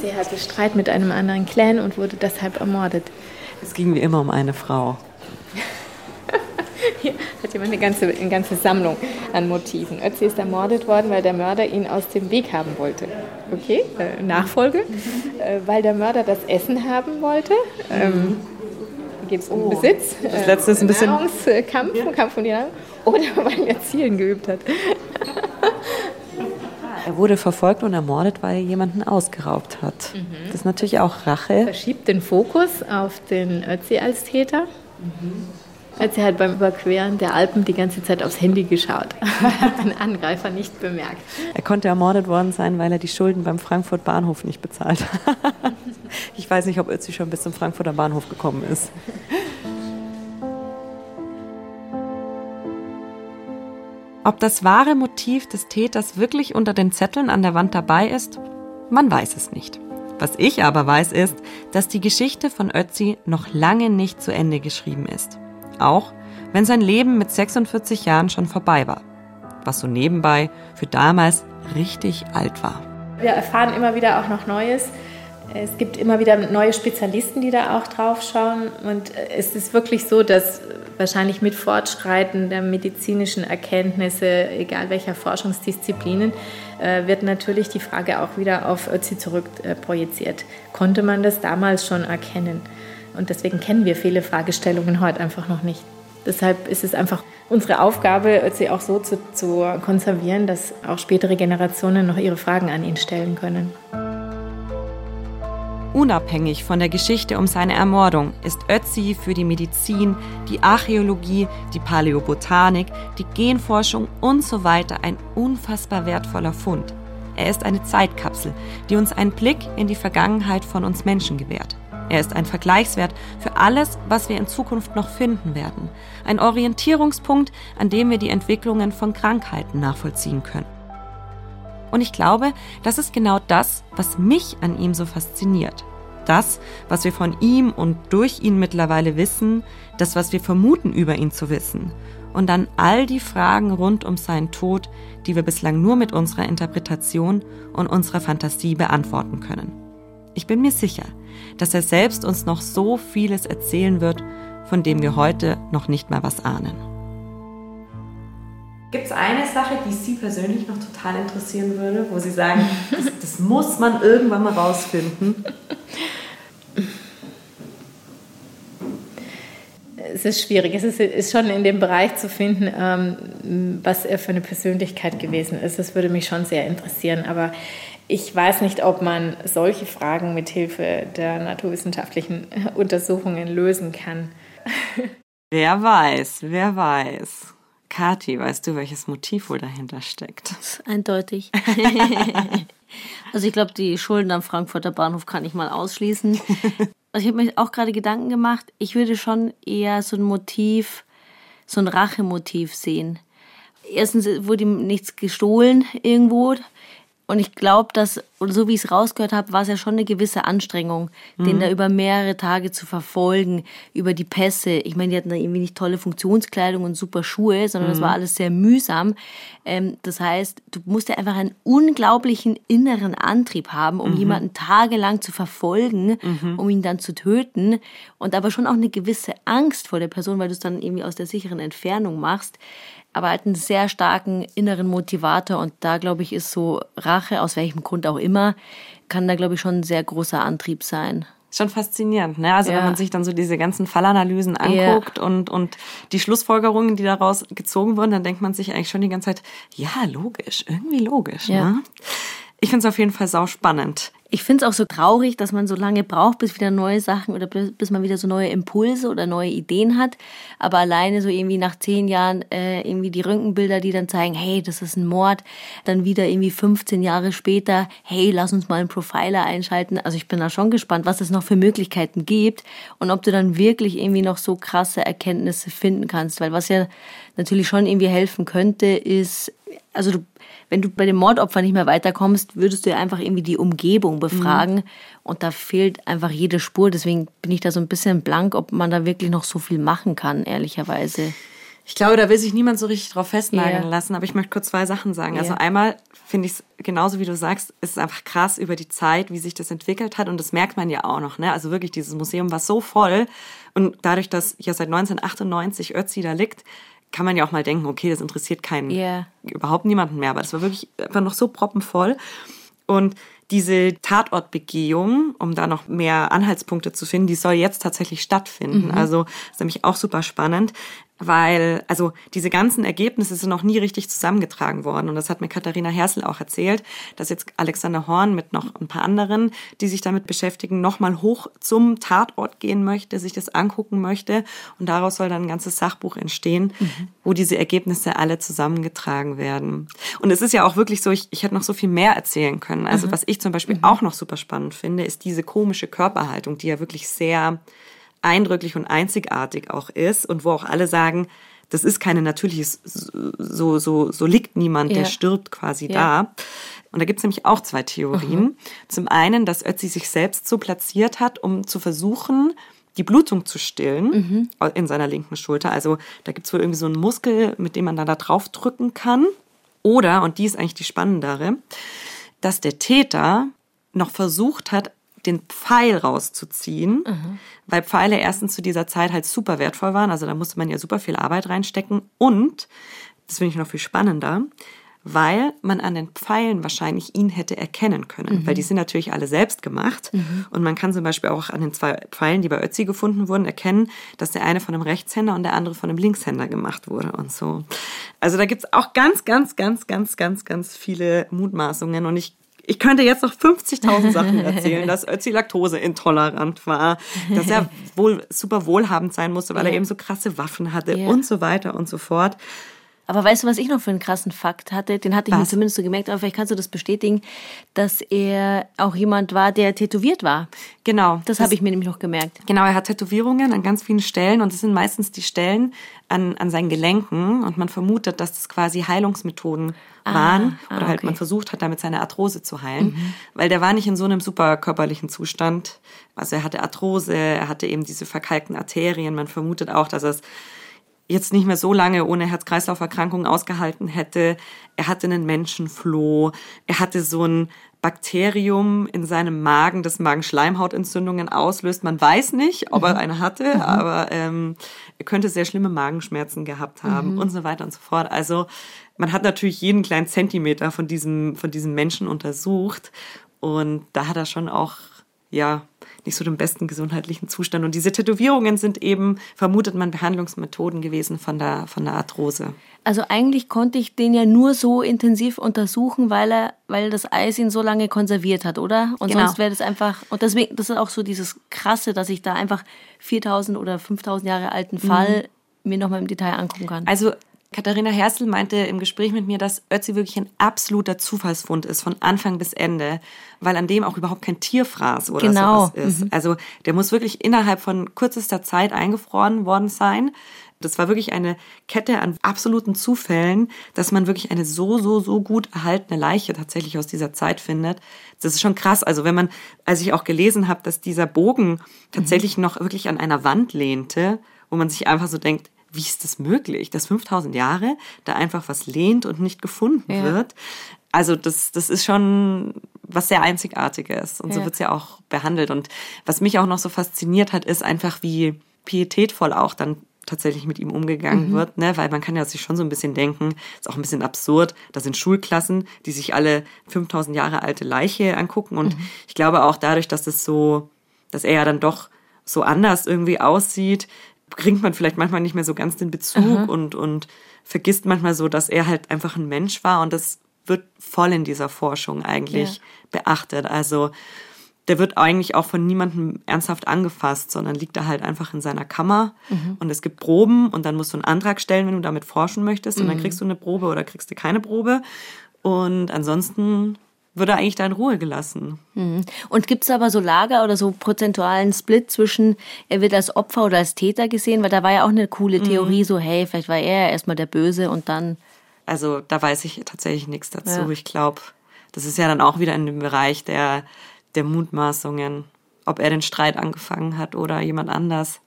Speaker 3: Sie hatte Streit mit einem anderen Clan und wurde deshalb ermordet.
Speaker 5: Es ging wie immer um eine Frau.
Speaker 3: Hier hat jemand eine ganze, eine ganze Sammlung an Motiven. Ötzi ist ermordet worden, weil der Mörder ihn aus dem Weg haben wollte. Okay, äh, Nachfolge. Äh, weil der Mörder das Essen haben wollte. Ähm, geht es um oh. Besitz,
Speaker 5: das letzte ist ein bisschen
Speaker 3: Nahrungskampf, ja. Kampf um die Nahrung, oder weil er Zielen geübt hat. *laughs*
Speaker 5: Er wurde verfolgt und ermordet, weil er jemanden ausgeraubt hat. Mhm. Das ist natürlich auch Rache.
Speaker 3: Verschiebt den Fokus auf den Ötzi als Täter. Mhm. Ötzi hat beim Überqueren der Alpen die ganze Zeit aufs Handy geschaut. *laughs* Er hat den Angreifer nicht bemerkt.
Speaker 5: Er konnte ermordet worden sein, weil er die Schulden beim Frankfurt Bahnhof nicht bezahlt hat. *laughs* Ich weiß nicht, ob Ötzi schon bis zum Frankfurter Bahnhof gekommen ist. Ob das wahre Motiv des Täters wirklich unter den Zetteln an der Wand dabei ist, man weiß es nicht. Was ich aber weiß ist, dass die Geschichte von Ötzi noch lange nicht zu Ende geschrieben ist. Auch wenn sein Leben mit 46 Jahren schon vorbei war. Was so nebenbei für damals richtig alt war.
Speaker 3: Wir erfahren immer wieder auch noch Neues. Es gibt immer wieder neue Spezialisten, die da auch drauf schauen. Und es ist wirklich so, dass wahrscheinlich mit Fortschreiten der medizinischen Erkenntnisse, egal welcher Forschungsdisziplinen, äh, wird natürlich die Frage auch wieder auf Ötzi zurückprojiziert. Konnte man das damals schon erkennen? Und deswegen kennen wir viele Fragestellungen heute einfach noch nicht. Deshalb ist es einfach unsere Aufgabe, Ötzi auch so zu, zu konservieren, dass auch spätere Generationen noch ihre Fragen an ihn stellen können.
Speaker 5: Unabhängig von der Geschichte um seine Ermordung ist Ötzi für die Medizin, die Archäologie, die Paläobotanik, die Genforschung und so weiter ein unfassbar wertvoller Fund. Er ist eine Zeitkapsel, die uns einen Blick in die Vergangenheit von uns Menschen gewährt. Er ist ein Vergleichswert für alles, was wir in Zukunft noch finden werden. Ein Orientierungspunkt, an dem wir die Entwicklungen von Krankheiten nachvollziehen können. Und ich glaube, das ist genau das, was mich an ihm so fasziniert. Das, was wir von ihm und durch ihn mittlerweile wissen, das, was wir vermuten über ihn zu wissen. Und dann all die Fragen rund um seinen Tod, die wir bislang nur mit unserer Interpretation und unserer Fantasie beantworten können. Ich bin mir sicher, dass er selbst uns noch so vieles erzählen wird, von dem wir heute noch nicht mal was ahnen. Gibt es eine Sache, die Sie persönlich noch total interessieren würde, wo Sie sagen, das, das muss man irgendwann mal rausfinden?
Speaker 3: Es ist schwierig. Es ist, ist, schon in dem Bereich zu finden, ähm, was er für eine Persönlichkeit gewesen ist. Das würde mich schon sehr interessieren. Aber ich weiß nicht, ob man solche Fragen mit Hilfe der naturwissenschaftlichen Untersuchungen lösen kann. *laughs*
Speaker 5: Wer weiß, wer weiß. Kathi, weißt du, welches Motiv wohl dahinter steckt?
Speaker 4: Eindeutig. *laughs* also ich glaube, die Schulden am Frankfurter Bahnhof kann ich mal ausschließen. Also ich habe mir auch gerade Gedanken gemacht, ich würde schon eher so ein Motiv, so ein Rachemotiv sehen. Erstens wurde ihm nichts gestohlen irgendwo. Und ich glaube, dass, so wie ich es rausgehört habe, war es ja schon eine gewisse Anstrengung, mhm. den da über mehrere Tage zu verfolgen, über die Pässe. Ich meine, die hatten da irgendwie nicht tolle Funktionskleidung und super Schuhe, sondern mhm. das war alles sehr mühsam. Ähm, das heißt, du musst ja einfach einen unglaublichen inneren Antrieb haben, um mhm. jemanden tagelang zu verfolgen, mhm. um ihn dann zu töten. Und aber schon auch eine gewisse Angst vor der Person, weil du es dann irgendwie aus der sicheren Entfernung machst aber halt einen sehr starken inneren Motivator und da glaube ich ist so Rache, aus welchem Grund auch immer, kann da glaube ich schon ein sehr großer Antrieb sein.
Speaker 5: Schon faszinierend, ne? Also ja. wenn man sich dann so diese ganzen Fallanalysen anguckt ja. und, und die Schlussfolgerungen, die daraus gezogen wurden, dann denkt man sich eigentlich schon die ganze Zeit, ja, logisch, irgendwie logisch. Ja. Ne? Ich finde es auf jeden Fall sau spannend.
Speaker 4: Ich finde es auch so traurig, dass man so lange braucht, bis wieder neue Sachen oder bis man wieder so neue Impulse oder neue Ideen hat. Aber alleine so irgendwie nach zehn Jahren äh, irgendwie die Röntgenbilder, die dann zeigen, hey, das ist ein Mord. Dann wieder irgendwie 15 Jahre später, hey, lass uns mal einen Profiler einschalten. Also ich bin da schon gespannt, was es noch für Möglichkeiten gibt und ob du dann wirklich irgendwie noch so krasse Erkenntnisse finden kannst. Weil was ja natürlich schon irgendwie helfen könnte, ist, also du wenn du bei dem Mordopfer nicht mehr weiterkommst, würdest du ja einfach irgendwie die Umgebung befragen. Mhm. Und da fehlt einfach jede Spur. Deswegen bin ich da so ein bisschen blank, ob man da wirklich noch so viel machen kann, ehrlicherweise.
Speaker 5: Ich glaube, da will sich niemand so richtig drauf festnageln yeah. lassen, aber ich möchte kurz zwei Sachen sagen. Yeah. Also einmal finde ich es genauso wie du sagst, ist es einfach krass über die Zeit, wie sich das entwickelt hat und das merkt man ja auch noch. Ne? Also wirklich, dieses Museum war so voll und dadurch, dass ja seit 1998 Ötzi da liegt, kann man ja auch mal denken, okay, das interessiert keinen, yeah. überhaupt niemanden mehr. Aber das war wirklich einfach noch so proppenvoll. Und diese Tatortbegehung, um da noch mehr Anhaltspunkte zu finden, die soll jetzt tatsächlich stattfinden. Mhm. Also ist nämlich auch super spannend. Weil, also diese ganzen Ergebnisse sind noch nie richtig zusammengetragen worden. Und das hat mir Katharina Hersel auch erzählt, dass jetzt Alexander Horn mit noch ein paar anderen, die sich damit beschäftigen, nochmal hoch zum Tatort gehen möchte, sich das angucken möchte. Und daraus soll dann ein ganzes Sachbuch entstehen, mhm. wo diese Ergebnisse alle zusammengetragen werden. Und es ist ja auch wirklich so, ich, ich hätte noch so viel mehr erzählen können. Also mhm. was ich zum Beispiel mhm. auch noch super spannend finde, ist diese komische Körperhaltung, die ja wirklich sehr eindrücklich und einzigartig auch ist und wo auch alle sagen, das ist keine natürliches, so, so, so liegt niemand, ja. der stirbt quasi ja. da. Und da gibt es nämlich auch zwei Theorien. Mhm. Zum einen, dass Ötzi sich selbst so platziert hat, um zu versuchen, die Blutung zu stillen mhm. in seiner linken Schulter. Also da gibt es wohl irgendwie so einen Muskel, mit dem man dann da drauf drücken kann. Oder, und die ist eigentlich die spannendere, dass der Täter noch versucht hat, den Pfeil rauszuziehen, mhm. weil Pfeile erstens zu dieser Zeit halt super wertvoll waren. Also da musste man ja super viel Arbeit reinstecken. Und, das finde ich noch viel spannender, weil man an den Pfeilen wahrscheinlich ihn hätte erkennen können. Mhm. Weil die sind natürlich alle selbst gemacht. Mhm. Und man kann zum Beispiel auch an den zwei Pfeilen, die bei Ötzi gefunden wurden, erkennen, dass der eine von einem Rechtshänder und der andere von einem Linkshänder gemacht wurde und so. Also da gibt's auch ganz, ganz, ganz, ganz, ganz, ganz viele Mutmaßungen. Und ich ich könnte jetzt noch 50.000 Sachen *laughs* erzählen, dass Ötzi laktoseintolerant war, dass er wohl super wohlhabend sein musste, weil ja. er eben so krasse Waffen hatte ja. und so weiter und so fort.
Speaker 4: Aber weißt du, was ich noch für einen krassen Fakt hatte? Den hatte ich was? mir zumindest so gemerkt, aber vielleicht kannst du das bestätigen, dass er auch jemand war, der tätowiert war.
Speaker 5: Genau.
Speaker 4: Das, das habe ich mir nämlich noch gemerkt.
Speaker 5: Genau, er hat Tätowierungen an ganz vielen Stellen und das sind meistens die Stellen an, an seinen Gelenken und man vermutet, dass das quasi Heilungsmethoden ah, waren ah, oder halt okay. man versucht hat, damit seine Arthrose zu heilen, mhm. weil der war nicht in so einem super körperlichen Zustand. Also er hatte Arthrose, er hatte eben diese verkalkten Arterien. Man vermutet auch, dass er es jetzt nicht mehr so lange ohne Herz-Kreislauf-Erkrankungen ausgehalten hätte. Er hatte einen Menschenfloh. Er hatte so ein Bakterium in seinem Magen, das Magenschleimhautentzündungen auslöst. Man weiß nicht, ob er mhm. eine hatte, mhm. aber ähm, er könnte sehr schlimme Magenschmerzen gehabt haben mhm. und so weiter und so fort. Also man hat natürlich jeden kleinen Zentimeter von diesem, von diesem Menschen untersucht und da hat er schon auch, ja, nicht so den besten gesundheitlichen Zustand. Und diese Tätowierungen sind eben, vermutet man, Behandlungsmethoden gewesen von der, von der Arthrose.
Speaker 4: Also eigentlich konnte ich den ja nur so intensiv untersuchen, weil er, weil das Eis ihn so lange konserviert hat, oder? Und genau. sonst wäre das einfach, und deswegen, das ist auch so dieses Krasse, dass ich da einfach 4000 oder 5000 Jahre alten Fall mhm. mir nochmal im Detail angucken kann.
Speaker 5: Also Katharina Hersel meinte im Gespräch mit mir, dass Ötzi wirklich ein absoluter Zufallsfund ist, von Anfang bis Ende, weil an dem auch überhaupt kein Tierfraß oder genau. sowas ist. Mhm. Also der muss wirklich innerhalb von kürzester Zeit eingefroren worden sein. Das war wirklich eine Kette an absoluten Zufällen, dass man wirklich eine so, so, so gut erhaltene Leiche tatsächlich aus dieser Zeit findet. Das ist schon krass. Also wenn man, als ich auch gelesen habe, dass dieser Bogen tatsächlich mhm. noch wirklich an einer Wand lehnte, wo man sich einfach so denkt, wie ist das möglich, dass 5000 Jahre da einfach was lehnt und nicht gefunden ja. wird? Also das, das ist schon was sehr Einzigartiges und ja. so wird es ja auch behandelt. Und was mich auch noch so fasziniert hat, ist einfach, wie pietätvoll auch dann tatsächlich mit ihm umgegangen mhm. wird, ne? weil man kann ja sich schon so ein bisschen denken, ist auch ein bisschen absurd, da sind Schulklassen, die sich alle 5000 Jahre alte Leiche angucken und mhm. ich glaube auch dadurch, dass es so, dass er ja dann doch so anders irgendwie aussieht, kriegt man vielleicht manchmal nicht mehr so ganz den Bezug und, und vergisst manchmal so, dass er halt einfach ein Mensch war und das wird voll in dieser Forschung eigentlich ja. beachtet. Also der wird eigentlich auch von niemandem ernsthaft angefasst, sondern liegt da halt einfach in seiner Kammer mhm. und es gibt Proben und dann musst du einen Antrag stellen, wenn du damit forschen möchtest und mhm. dann kriegst du eine Probe oder kriegst du keine Probe und ansonsten wird er eigentlich da in Ruhe gelassen.
Speaker 4: Mhm. Und gibt es aber so Lager oder so prozentualen Split zwischen, er wird als Opfer oder als Täter gesehen? Weil da war ja auch eine coole mhm. Theorie, mhm. so hey, vielleicht war er erstmal der Böse und dann.
Speaker 5: Also da weiß ich tatsächlich nichts dazu. Ja. Ich glaube, das ist ja dann auch wieder in dem Bereich der, der Mutmaßungen, ob er den Streit angefangen hat oder jemand anders.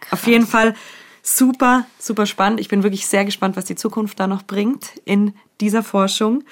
Speaker 5: Krass. Auf jeden Fall super, super spannend. Ich bin wirklich sehr gespannt, was die Zukunft da noch bringt in dieser Forschung.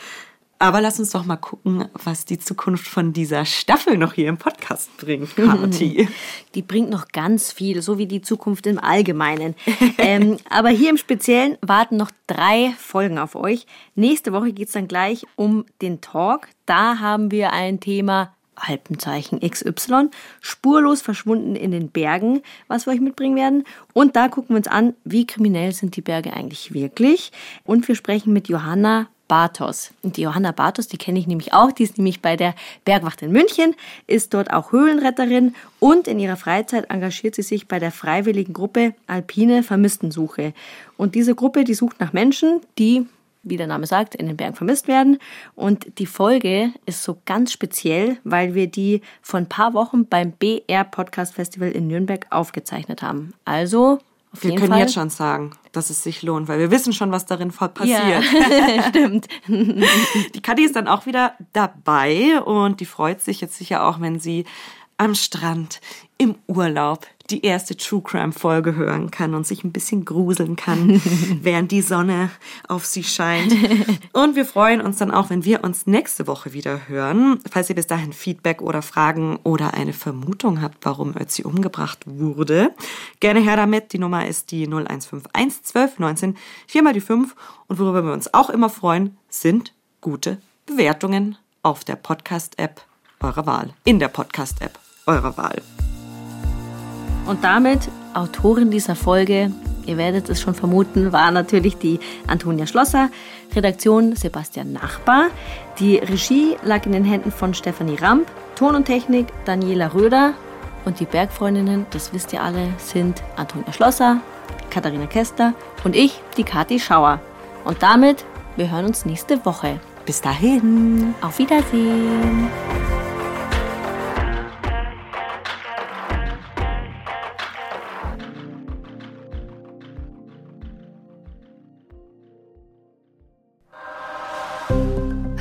Speaker 5: Aber lass uns doch mal gucken, was die Zukunft von dieser Staffel noch hier im Podcast bringt, Party. *laughs*
Speaker 4: Die bringt noch ganz viel, so wie die Zukunft im Allgemeinen. *laughs* ähm, aber hier im Speziellen warten noch drei Folgen auf euch. Nächste Woche geht es dann gleich um den Talk. Da haben wir ein Thema Alpenzeichen XY, spurlos verschwunden in den Bergen, was wir euch mitbringen werden. Und da gucken wir uns an, wie kriminell sind die Berge eigentlich wirklich. Und wir sprechen mit Johanna Bartos. Und die Johanna Bartos, die kenne ich nämlich auch, die ist nämlich bei der Bergwacht in München, ist dort auch Höhlenretterin und in ihrer Freizeit engagiert sie sich bei der freiwilligen Gruppe Alpine Vermisstensuche. Und diese Gruppe, die sucht nach Menschen, die wie der Name sagt, in den Bergen vermisst werden. Und die Folge ist so ganz speziell, weil wir die vor ein paar Wochen beim BR Podcast Festival in Nürnberg aufgezeichnet haben. Also
Speaker 5: auf wir können Fall. jetzt schon sagen, dass es sich lohnt, weil wir wissen schon, was darin passiert.
Speaker 4: Ja, *laughs* stimmt. *laughs*
Speaker 5: Die Kathi ist dann auch wieder dabei und die freut sich jetzt sicher auch, wenn sie am Strand im Urlaub die erste True Crime Folge hören kann und sich ein bisschen gruseln kann, *laughs* während die Sonne auf sie scheint. Und wir freuen uns dann auch, wenn wir uns nächste Woche wieder hören. Falls ihr bis dahin Feedback oder Fragen oder eine Vermutung habt, warum Ötzi umgebracht wurde, gerne her damit. Die Nummer ist die 0151 12 19 4 mal die 5. Und worüber wir uns auch immer freuen, sind gute Bewertungen auf der Podcast-App eurer Wahl. In der Podcast-App eurer Wahl.
Speaker 4: Und damit Autorin dieser Folge, ihr werdet es schon vermuten, war natürlich die Antonia Schlosser, Redaktion Sebastian Nachbar. Die Regie lag in den Händen von Stefanie Ramp, Ton und Technik Daniela Röder und die Bergfreundinnen, das wisst ihr alle, sind Antonia Schlosser, Katharina Kester und ich, die Kathi Schauer. Und damit, wir hören uns nächste Woche.
Speaker 5: Bis dahin.
Speaker 4: Auf Wiedersehen.